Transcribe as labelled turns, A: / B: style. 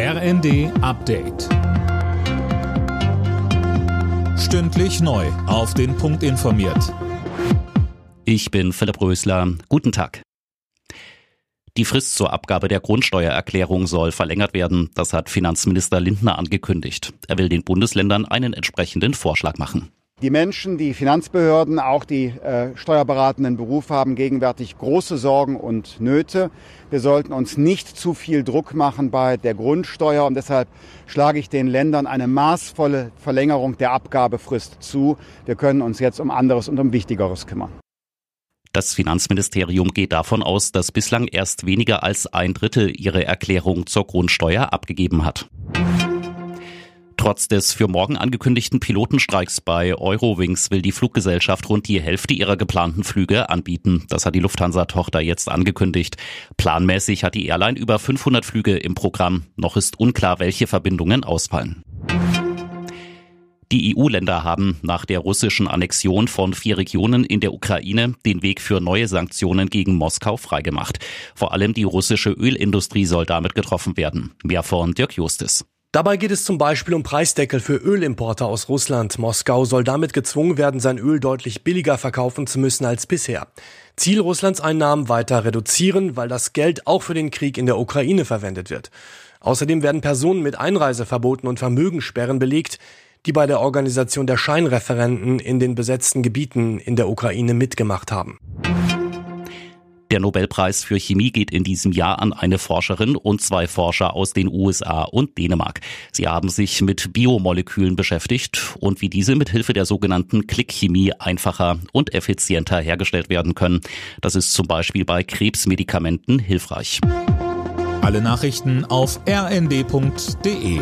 A: RND Update. Stündlich neu. Auf den Punkt informiert.
B: Ich bin Philipp Rösler. Guten Tag. Die Frist zur Abgabe der Grundsteuererklärung soll verlängert werden. Das hat Finanzminister Lindner angekündigt. Er will den Bundesländern einen entsprechenden Vorschlag machen.
C: Die Menschen, die Finanzbehörden, auch die äh, steuerberatenden Berufe haben gegenwärtig große Sorgen und Nöte. Wir sollten uns nicht zu viel Druck machen bei der Grundsteuer und deshalb schlage ich den Ländern eine maßvolle Verlängerung der Abgabefrist zu. Wir können uns jetzt um anderes und um Wichtigeres kümmern.
B: Das Finanzministerium geht davon aus, dass bislang erst weniger als ein Drittel ihre Erklärung zur Grundsteuer abgegeben hat. Trotz des für morgen angekündigten Pilotenstreiks bei Eurowings will die Fluggesellschaft rund die Hälfte ihrer geplanten Flüge anbieten. Das hat die Lufthansa-Tochter jetzt angekündigt. Planmäßig hat die Airline über 500 Flüge im Programm. Noch ist unklar, welche Verbindungen ausfallen. Die EU-Länder haben nach der russischen Annexion von vier Regionen in der Ukraine den Weg für neue Sanktionen gegen Moskau freigemacht. Vor allem die russische Ölindustrie soll damit getroffen werden. Mehr von Dirk Justis.
D: Dabei geht es zum Beispiel um Preisdeckel für Ölimporte aus Russland. Moskau soll damit gezwungen werden, sein Öl deutlich billiger verkaufen zu müssen als bisher. Ziel Russlands Einnahmen weiter reduzieren, weil das Geld auch für den Krieg in der Ukraine verwendet wird. Außerdem werden Personen mit Einreiseverboten und Vermögenssperren belegt, die bei der Organisation der Scheinreferenten in den besetzten Gebieten in der Ukraine mitgemacht haben.
B: Der Nobelpreis für Chemie geht in diesem Jahr an eine Forscherin und zwei Forscher aus den USA und Dänemark. Sie haben sich mit Biomolekülen beschäftigt und wie diese mit Hilfe der sogenannten Klickchemie einfacher und effizienter hergestellt werden können. Das ist zum Beispiel bei Krebsmedikamenten hilfreich.
A: Alle Nachrichten auf rnd.de